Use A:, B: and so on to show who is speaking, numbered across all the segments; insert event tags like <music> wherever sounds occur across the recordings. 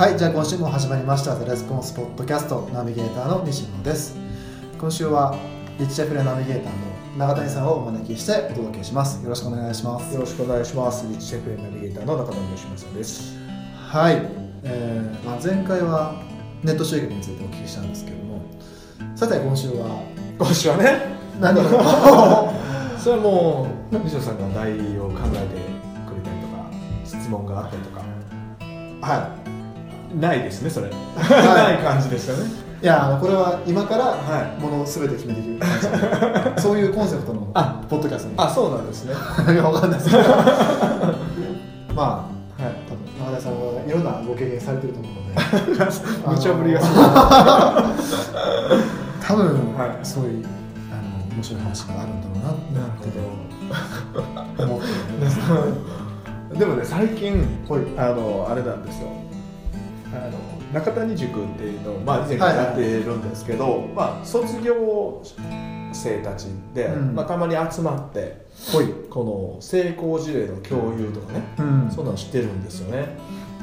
A: はいじゃあ今週も始まりました「ザ・レスポンスポッドキャストナビゲーターの西野です。今週はリッチシェフレナビゲーターの永谷さんをお招きしてお届けします。よろしくお願いします。
B: よろしくお願いします。リッチシェフレナビゲーターの中谷義正です。
A: はい、えーまあ、前回はネット集客についてお聞きしたんですけども。さて今週は
B: 今週はね、
A: 何を？<laughs>
B: それはもう西野さんが題を考えてくれたりとか、質問があったりとか、
A: は
B: ないですね、それ。
A: い。
B: ない感じですよね。
A: いやこれは今から
B: は
A: ものを全て決めていく感じそういうコンセプトの
B: あ
A: ポッドキャストに
B: あ、そうなんですね。
A: いやわかんないです。けどま
B: はい。
A: あ多分中田さんはいろんなご経験されてると思うので。<laughs>
B: 無茶ぶりがす <laughs>
A: 多分、
B: はい。
A: そういうあの面白い話があるんだろうなって思って。<laughs> で
B: もね、最近、
A: はい。
B: あの、あれなんですよ。あの中谷塾っていうのを、まあ、以前からやってるんですけど、まあ、卒業生たちで、
A: うん。
B: まあ、たまに集まって、この成功事例の共有とかね、
A: うん。
B: そんなの知ってるんですよね。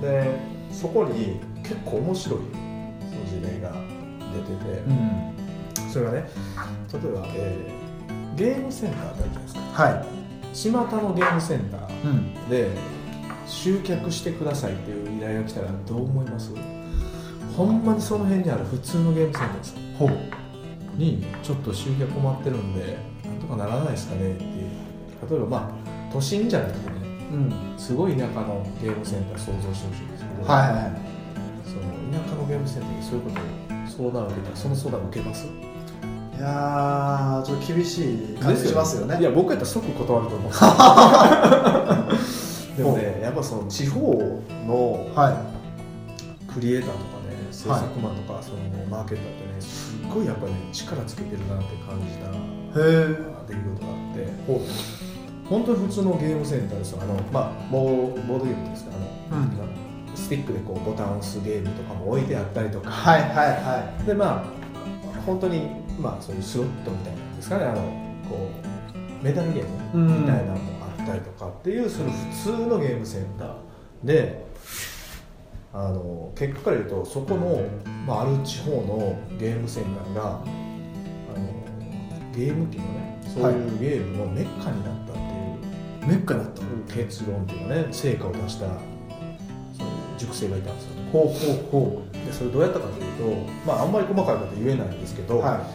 B: でそこに結構面白いその事例が出てて、
A: うん。
B: それがね例えば、えーゲームセンターってあるじゃないですか。
A: は
B: 巷のゲームセンター
A: い、うん、
B: で集客してくださいっていう依頼が来たらどう思います？ほんまにその辺にある普通のゲームセンターです
A: ほう
B: にちょっと集客困ってるんでなんとかならないですかねっていう。例えばまあ都心じゃなくてね
A: うん。
B: すごい田舎のゲームセンター想像してほしいんですけど、
A: はいはいはい。
B: その田舎のゲームセンターでそういうことを相談を受けたらその相談を受けます？
A: いやーちょっと厳しい感じしますよね。
B: いや僕やったら即断ると思うん <laughs> でもねやっぱその地方の
A: は
B: クリエイターとかね制作マンとか、そのマーケッターってねすっごいやっぱね力つけてるなって感じた
A: いへえ
B: 出来事があって。本当に普通のゲームセンターですよ。あの、まあ、ボーボードゲームですかあの、
A: うん。
B: スティックでこうボタンを押すゲームとかも置いてあったりとか、
A: はいはいは
B: でまあ本当にまあそういうスロットみたいなんですかね。あのこうメダルゲー
A: うん
B: ムみたいなのもあったりとかっていうその普通のゲームセンターであの結果から言うとそこの、まあ、ある地方のゲームセンターがあのゲーム機のねそういうゲームのメッカになったっていう
A: いメッカになった
B: 結論っていうかね成果を出したそういう塾生がいたんですよ。ね
A: ほうほうほ
B: でそれどうやったかというと、まあ、あんまり細かいこと言えないんですけど、
A: うは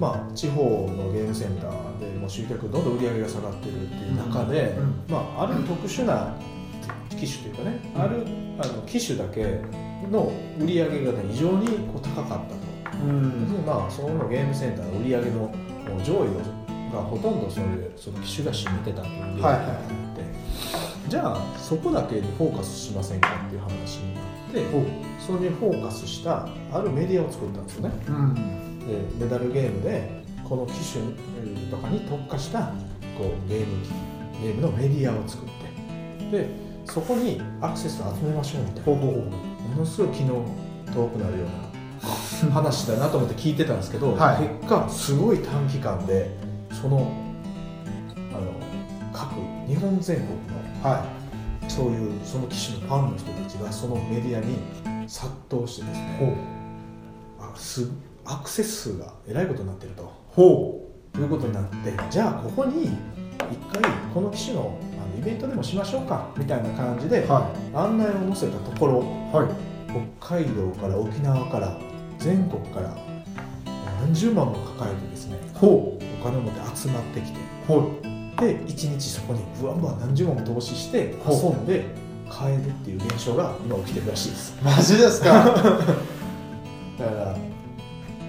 B: まあ、地方のゲームセンターでもう集客どんどん売り上げが下がってるっていう中で、まあ、ある特殊な機種というかね、あるあの機種だけの売り上げが、ね、異常にこう高かったと、
A: いうん。
B: まあ、そのゲームセンターの売り上げの上位がほとんどそういうその機種が占めてたという例があって、じゃあそこだけにフォーカスしませんかっていう話になってそれにフォーカスしたあるメディアを作ったんですよね。
A: うん。
B: でメダルゲームでこの機種とかに特化したこうゲーム機ゲームのメディアを作ってでそこにアクセスを集めましょうみたいなものすごい気の遠くなるような話だなと思って聞いてたんですけど、
A: はい。
B: 結果すごい短期間でそのあの各日本全国の
A: は
B: そういうその機種のファンの人たちがそのメディアに殺到してですねアクセス数がえらいことになってると。
A: ほ
B: ということになってじゃあここに一回この機種のあのイベントでもしましょうかみたいな感じで
A: うは
B: 案内を載せたところ
A: いはい。
B: 北海道から沖縄から全国から何十万も抱えてですね
A: ほ
B: お金を持って集まってきて
A: う。ほ
B: で一日そこにブワンブワン何十万も投資して遊んで買えるっていう現象が今起きてるらしいです。
A: うマジですか？<laughs>
B: だから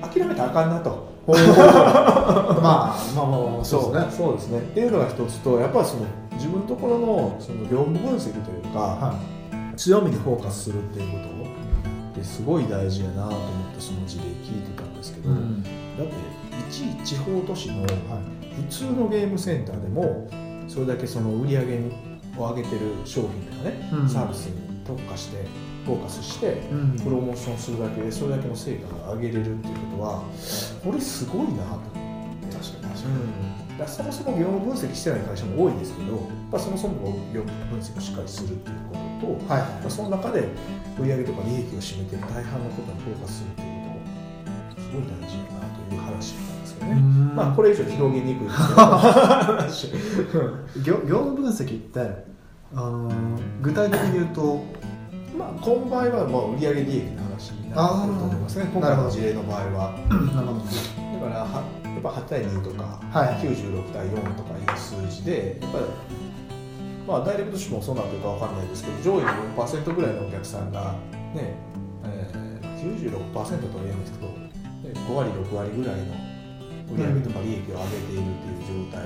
B: 諦めたらあかんなと <laughs>
A: まあまあまあまあそう。ですね。
B: そうですね。っていうのが一つとやっぱりその自分のところのその業務分析というか、
A: は
B: 強みにフォーカスするっていうことってすごい大事やなと思ってその事例聞いてたんですけど、
A: うん。
B: だって一地方都市の
A: はい。
B: 普通のゲームセンターでもそれだけその売り上げを上げてる商品とかね、
A: うん。
B: サービスに特化してフォーカスして
A: うん。
B: プロモーションするだけでそれだけの成果が上げれるっていうことはこれすごいなと
A: 確かに確か
B: うん。だそもそも業務分析してない会社も多いですけど、まあ、そもそも業務分析をしっかりするっていうことと、
A: はい。
B: まあ、その中で売上とか利益を占めてる大半のことにフォーカスするっていうことすごい大事だなという話なんですよね。まあこれ以上広げにくいですけど
A: 業業務分析ってあの具体的に言うと
B: まあこの場合はもう売上利益の話になってくると思いますね。今回の事例の場合は。
A: なるほど。
B: だからはやっぱ8対2とか、
A: はい。
B: 96対4とかいう数字でやっぱりまあダイレクト紙もそうなってるかわかんないですけど上位の4%ぐらいのお客さんがね、えー、96%とは言えないんですけどね5割6割ぐらいの売上とか利益を上げているっていう状態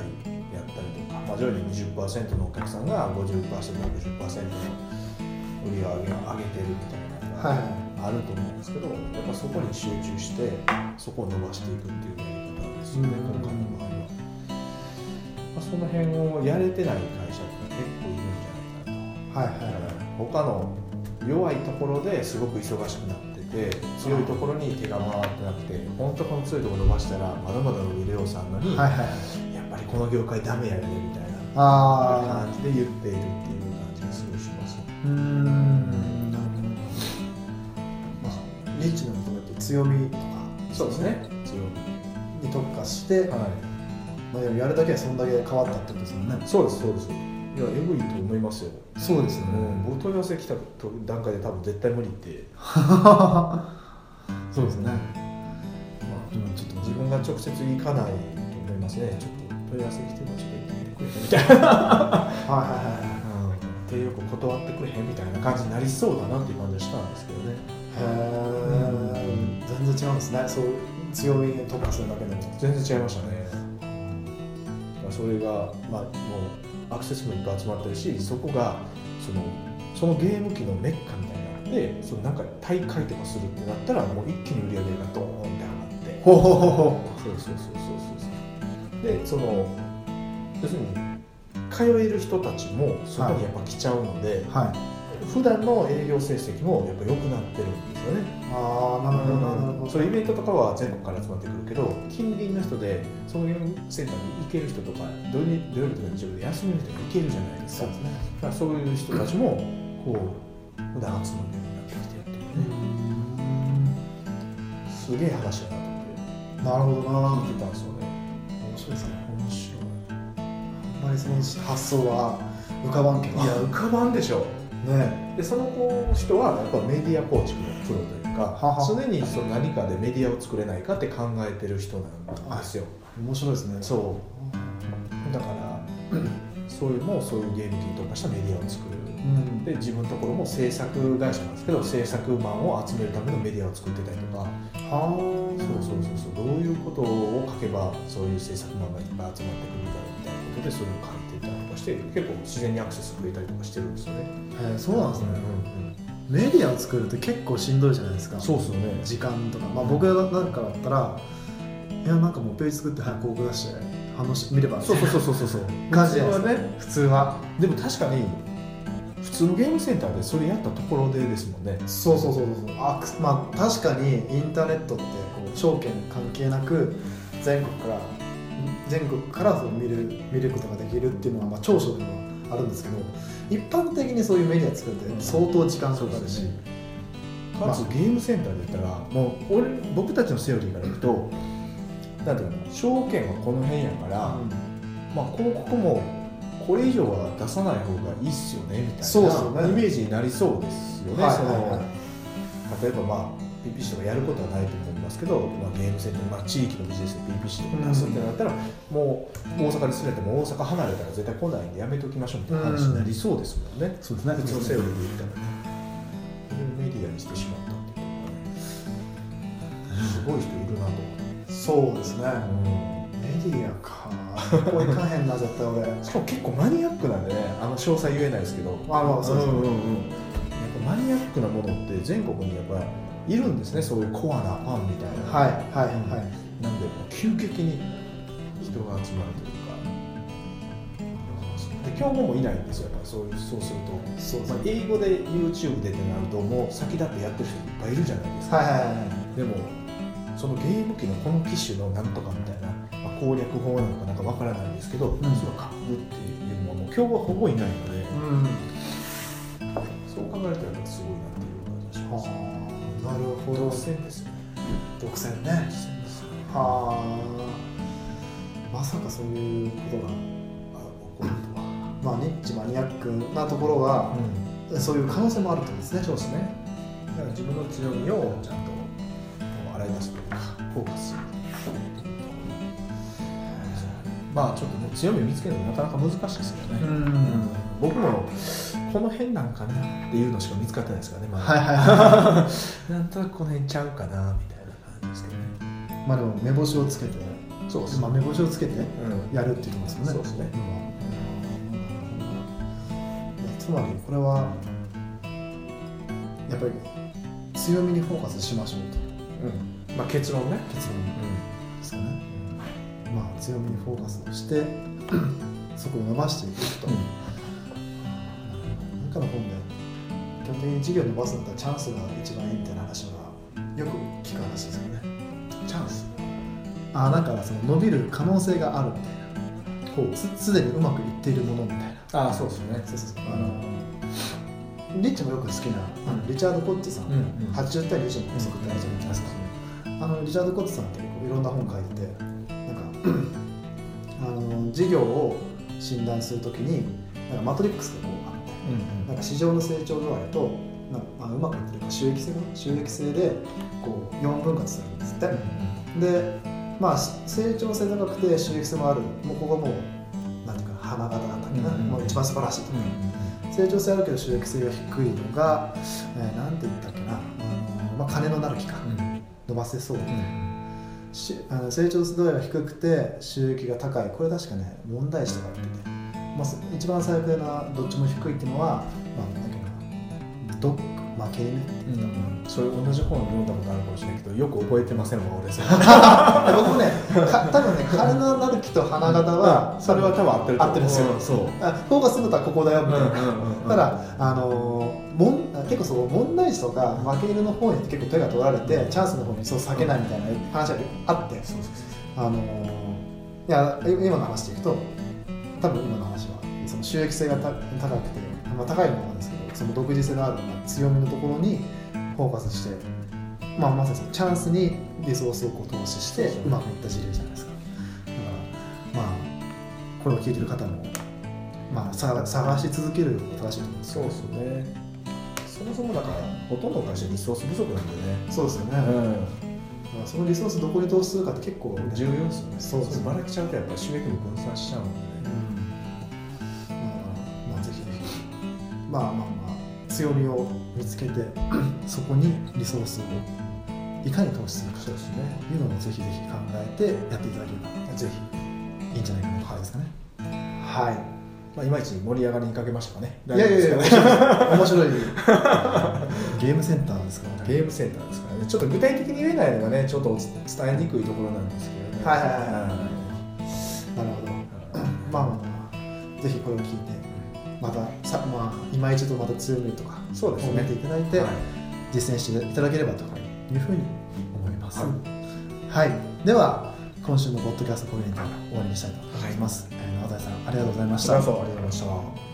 B: やったりとか、まあ、上位に20%のお客さんが 50%60% の売り上げを上げてるみたいなのが
A: はい。
B: あると思うんですけどやっぱそこに集中してそこを伸ばしていくっていうやり方ですよね、
A: うん。
B: 今回の場合は、まあ、その辺をやれてない会社って結構いるんじゃないかなと。
A: はいはい
B: 他の弱いところですごく忙しくなってて強いところに手が回ってなくて本当この強いところ伸ばしたらまだまだ伸びるようさんのに、
A: はいはい
B: やっぱりこの業界ダメやねみたいな
A: あ
B: 感じで言っているっていう
A: うーん。なるほどまあリッチなところって強みとか
B: そうですね。強
A: に特化して、
B: みはい。
A: まあ、やるだけはそんだけ変わったってことですよね。
B: そうですそうです。いやエグいと思いますよ。
A: そうですよね、
B: うん、僕問い合わせ来た段階で多分絶対無理って。<laughs>
A: そうですね。まあ今ちょっと
B: 自分が直接行かないと思いますね。ちょっと問い合わせ来てもちょっと行ってみてくれみたいな、<laughs>
A: はいはいはいはい
B: 手よく断ってくれへんみたいな感じになりそうだなっていう感じはしたんですけどね。
A: へえ全然違うんですね。そう強みに特化するだけでも
B: 全然違いましたね。だからそれがまあもうアクセスもいっぱい集まってるしそこがそのそのゲーム機のメッカみたいになってそのなんか大会とかするってなったらもう一気に売り上げがドーンって上がって。
A: ほうほうほうほ
B: そうそうそうそうそう。でその要するに通える人たちもそこにやっぱ来ちゃうので、
A: うはい。
B: 普段の営業成績もやっぱ良くなってるんですよね。
A: ああなるほどなるほど。
B: それイベントとかは全国から集まってくるけど近隣の人でそういうセンターに行ける人とか土曜日土曜日とか日曜日で休みの人が行けるじゃないですか。
A: そうですね。
B: だからそういう人たちもこう普段集まるようになってきてるっていう。ね、すげえ話だなと思って。
A: なるほどな。
B: 聞いてたんですよね。
A: 面白いですねまりその発想は浮かばんけど
B: いや浮かばんでしょ。
A: ね。
B: でその子人はやっぱメディア構築のプロというか
A: はは
B: 常にその何かでメディアを作れないかって考えてる人なんですよ。
A: 面白いですね。
B: そう。だから <clears throat> そういうもうそういうゲーム機に特化したメディアを作る。
A: うん
B: で自分のところも制作会社なんですけど制作マンを集めるためのメディアを作ってたりとか。
A: は
B: そうそうそうそう。どういうことを書けばそういう制作マンがいっぱい集まってくるんだろうみたいなことでそれを書いていたりとかして結構自然にアクセス増えたりとかしてるんですよね。
A: えーそうなんですね、
B: うん
A: メディアを作るって結構しんどいじゃないですか。
B: そうっすよね。
A: 時間とか、まあ、僕なんかだったらいやなんかもうページ作って早く広告出して反応し見れば。
B: そうそうそうそうそう。そう
A: 感じじゃないですか。
B: ね。
A: 普通は。
B: でも確かに普通のゲームセンターでそれやったところでですもんね。
A: そうそうそうそう。あくまあ確かにインターネットってこう証券関係なく全国から全国からその見る見ることができるっていうのはまあ長所でもあるんですけど一般的にそういうメディア作るって相当時間かかるし、
B: かつゲームセンターで言ったらもう俺僕たちのセオリーからいくとなんていうの証券はこの辺やから、まあ広告もこれ以上は出さない方がいいっすよねみたいなイメージになりそうですよね、
A: はい。
B: その、
A: はい。はい
B: 例えばまあ PPC とかやることはないと思いますけど、まあ、ゲームセンター、まあ、地域のビジネスで PPC とか出すってなったら、もう大阪に住んでても大阪離れたら絶対来ないんでやめときましょうみたいな話になりそうですもんね、
A: そうですね。
B: 普通のセオリーで言ったら。ねメディアにしてしまったっていうのがねすごい人いるなと
A: そうですね。
B: 思って、
A: メディアかここ行かへんな絶対俺
B: しかも結構マニアックなんでねあの詳細言えないですけど。
A: まあまあそうですね。
B: んんうん。やっぱマニアックなものって全国にやっぱいるんですねそういうコアなファンみたいな。
A: はいはいはい。
B: なんで急激に人が集まるというか。で競合もいないんですよやっぱそういうそうすると、
A: そう
B: まあ、英語で YouTube でってなるともう先立ってやってる人いっぱいいるじゃないですか、
A: はいはいはい
B: でもそのゲーム機のこの機種のなんとかみたいな、まあ、攻略法なのかなんかわからないんですけど、
A: ん。
B: それを書くっていうのはもう今日はほぼいないので、
A: うん。
B: そう考えるとやっぱすごいなっていう感じがします。
A: なるほど。
B: 独占ですね。
A: 独占ね。
B: ね。
A: はあ。まさかそういうことが
B: あ起こるとは。
A: まあニッチマニアックなところが、そういう可能性もあるってことですね
B: そうですね。だから自分の強みをちゃんと洗い出すというか、フォーカスするまあちょっとね、強みを見つけるのなかなか難しいですよね。
A: ん。
B: 僕もこの辺なんかなっていうのしか見つかってないですからね、まだ。
A: はいはいは <laughs>
B: なんとなくこの辺ちゃうかなみたいな感じですけどね。
A: いまあでも目星をつけて。
B: そうです。
A: まあ目星をつけて
B: うん。
A: やるっていうところですよね。
B: そうですね。
A: うん。つまりこれはやっぱり強みにフォーカスしましょうと。
B: うん。まあ結論ね。
A: 結論ですかねまあ強みにフォーカスをして <clears throat> そこを伸ばしていくと、なんかの本で基本的に事業を伸ばすんだったらチャンスが一番いいみたいな話はよく聞く話ですよね。
B: チャンス？
A: あなんかその伸びる可能性があるみたいな。すすでにうまくいっているものみたいな。
B: ああ、そうですね。
A: そうそうそう。あのリッチもよく好きなあのリチャード・コッツさん、
B: うんうん。
A: 80対20の法則ってあるじゃないですか、あのリチャード・コッツさんっていろんな本書いててあの事業を診断するときになんかマトリックスがこうあって
B: うん
A: なんか市場の成長度合いとなんか、まあ、うまくいってるか収益性が収益性でこう4分割するんですって、でまあし成長性高くて収益性もある。もうここはもうなんていうか花形なんだっけな、
B: うんうん
A: もう一番素晴らしいと、成長性あるけど収益性が低いのが、えーなんて言ったっけな、あのまあ、金のなる木か、伸ばせそう、しあの成長度合いが低くて収益が高い。これ確かね問題視とかってて、まあ、一番最悪などっちも低いっていうのは、まあ、なんだっけな。ドッ負け犬って言ってたかな
B: それ同じ本読んだことあるかもしれないけどよく覚えてませんわ俺それ。<laughs>
A: 僕もねか多分ね金のなる木と花形は、
B: それは多分合ってる
A: 合ってるんですよ。
B: うんそう。
A: あフォーカスするんだったらここだよみたいな、
B: うん
A: ただ、あのーもん結構そう問題児とか負け犬の方に結構手が取られてチャンスの方にそう避けないみたいな話があって、あのーいや今の話でいくと多分今の話はその収益性がた高くて、まあ、高いものなんですけどその独自性のある、まあ強みのところにフォーカスして、まあ、まさにそのチャンスにリソースをこう投資して
B: そう
A: まくいった事例じゃないですか。だからまあこれを聞いてる方も、まあ、さ探し続ける正しいと思うんです
B: そうですよね。そもそもだからほとんどの会社リソース不足なんでね。
A: そうですよね、だからそのリソースどこに投資するかって結構
B: 重要ですよね。
A: そうですね。
B: ばらけちゃうとやっぱり収益も分散しちゃうんで。ね
A: うんまあまあまあ強みを見つけて <clears throat> そこにリソースをいかに投資するかというのをぜひぜひ考えてやっていただければぜひいいんじゃないかなという感じですかね。はい。
B: まあいまいち盛り上がりにかけましたかね。
A: いやいやいや面白い。<laughs> ゲームセンターですからね。
B: ゲームセンターですからね。ちょっと具体的に言えないのがねちょっと伝えにくいところなんですけどね
A: はいはいはいなるほど。まあまあまあ。ぜひこれを聞いてまたさまあ今一度また強みとか
B: そうですね
A: 褒めていただいて、
B: はい
A: 実践していただければというふうに思います。
B: は
A: はい、では今週のポッドキャストこれにて終わりにしたいと思います。えー、野田さんありがとうございました。
B: ありがとうございました